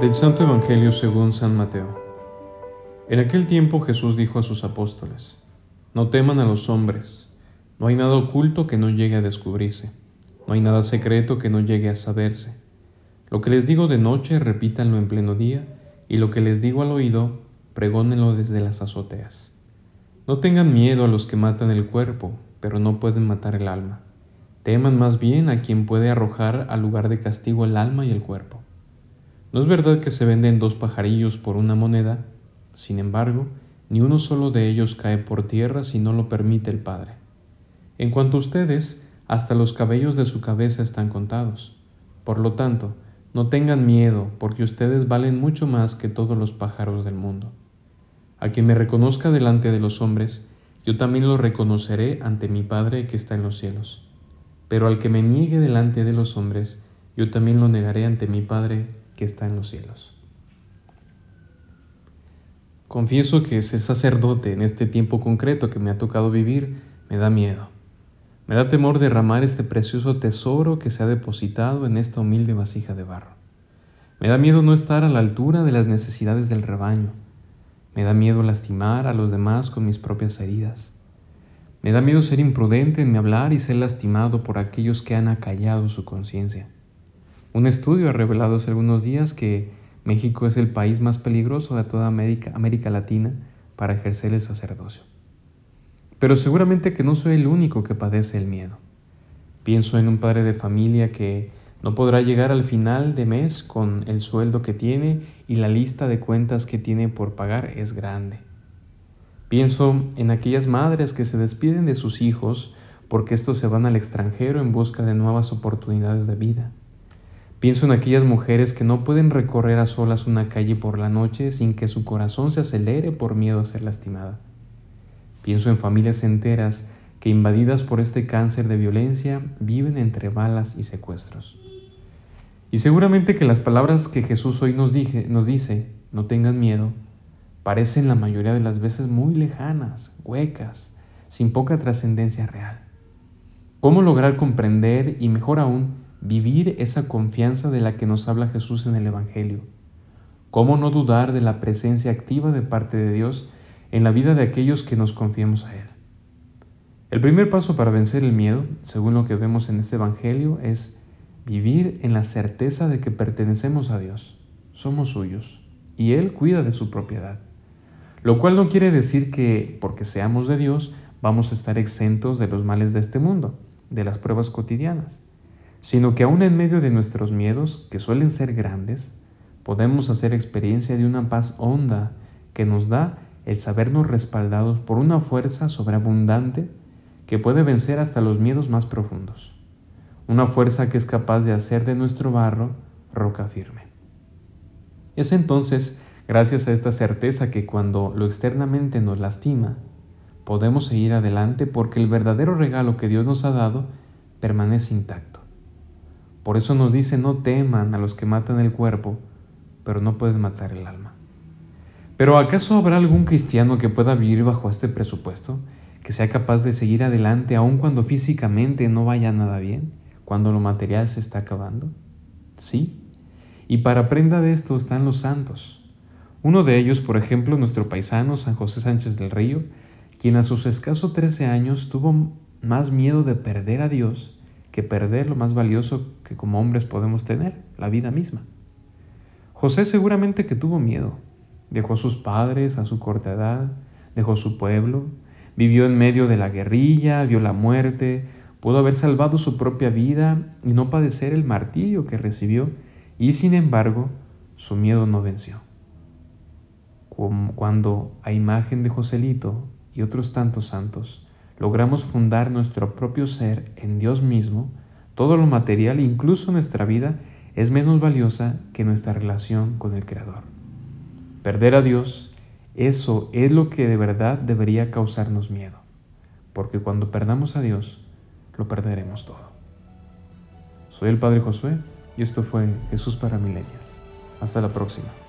Del Santo Evangelio según San Mateo. En aquel tiempo Jesús dijo a sus apóstoles, No teman a los hombres, no hay nada oculto que no llegue a descubrirse, no hay nada secreto que no llegue a saberse. Lo que les digo de noche, repítanlo en pleno día, y lo que les digo al oído, pregónenlo desde las azoteas. No tengan miedo a los que matan el cuerpo, pero no pueden matar el alma. Teman más bien a quien puede arrojar al lugar de castigo el alma y el cuerpo. No es verdad que se venden dos pajarillos por una moneda, sin embargo, ni uno solo de ellos cae por tierra si no lo permite el Padre. En cuanto a ustedes, hasta los cabellos de su cabeza están contados. Por lo tanto, no tengan miedo, porque ustedes valen mucho más que todos los pájaros del mundo. A quien me reconozca delante de los hombres, yo también lo reconoceré ante mi Padre que está en los cielos. Pero al que me niegue delante de los hombres, yo también lo negaré ante mi Padre que está en los cielos. Confieso que ser sacerdote en este tiempo concreto que me ha tocado vivir me da miedo. Me da temor derramar este precioso tesoro que se ha depositado en esta humilde vasija de barro. Me da miedo no estar a la altura de las necesidades del rebaño. Me da miedo lastimar a los demás con mis propias heridas. Me da miedo ser imprudente en mi hablar y ser lastimado por aquellos que han acallado su conciencia. Un estudio ha revelado hace algunos días que México es el país más peligroso de toda América, América Latina para ejercer el sacerdocio. Pero seguramente que no soy el único que padece el miedo. Pienso en un padre de familia que no podrá llegar al final de mes con el sueldo que tiene y la lista de cuentas que tiene por pagar es grande. Pienso en aquellas madres que se despiden de sus hijos porque estos se van al extranjero en busca de nuevas oportunidades de vida. Pienso en aquellas mujeres que no pueden recorrer a solas una calle por la noche sin que su corazón se acelere por miedo a ser lastimada. Pienso en familias enteras que invadidas por este cáncer de violencia viven entre balas y secuestros. Y seguramente que las palabras que Jesús hoy nos, dije, nos dice, no tengan miedo, parecen la mayoría de las veces muy lejanas, huecas, sin poca trascendencia real. ¿Cómo lograr comprender y mejor aún vivir esa confianza de la que nos habla Jesús en el Evangelio. ¿Cómo no dudar de la presencia activa de parte de Dios en la vida de aquellos que nos confiemos a Él? El primer paso para vencer el miedo, según lo que vemos en este Evangelio, es vivir en la certeza de que pertenecemos a Dios, somos suyos, y Él cuida de su propiedad. Lo cual no quiere decir que, porque seamos de Dios, vamos a estar exentos de los males de este mundo, de las pruebas cotidianas sino que aún en medio de nuestros miedos, que suelen ser grandes, podemos hacer experiencia de una paz honda que nos da el sabernos respaldados por una fuerza sobreabundante que puede vencer hasta los miedos más profundos. Una fuerza que es capaz de hacer de nuestro barro roca firme. Es entonces gracias a esta certeza que cuando lo externamente nos lastima, podemos seguir adelante porque el verdadero regalo que Dios nos ha dado permanece intacto. Por eso nos dice, no teman a los que matan el cuerpo, pero no pueden matar el alma. Pero ¿acaso habrá algún cristiano que pueda vivir bajo este presupuesto? Que sea capaz de seguir adelante aun cuando físicamente no vaya nada bien, cuando lo material se está acabando? Sí. Y para prenda de esto están los santos. Uno de ellos, por ejemplo, nuestro paisano San José Sánchez del Río, quien a sus escasos 13 años tuvo más miedo de perder a Dios que perder lo más valioso que como hombres podemos tener, la vida misma. José seguramente que tuvo miedo. Dejó a sus padres a su corta edad, dejó su pueblo, vivió en medio de la guerrilla, vio la muerte, pudo haber salvado su propia vida y no padecer el martirio que recibió, y sin embargo su miedo no venció. Cuando a imagen de Joselito y otros tantos santos, logramos fundar nuestro propio ser en Dios mismo, todo lo material, incluso nuestra vida, es menos valiosa que nuestra relación con el Creador. Perder a Dios, eso es lo que de verdad debería causarnos miedo, porque cuando perdamos a Dios, lo perderemos todo. Soy el Padre Josué y esto fue Jesús para Milenias. Hasta la próxima.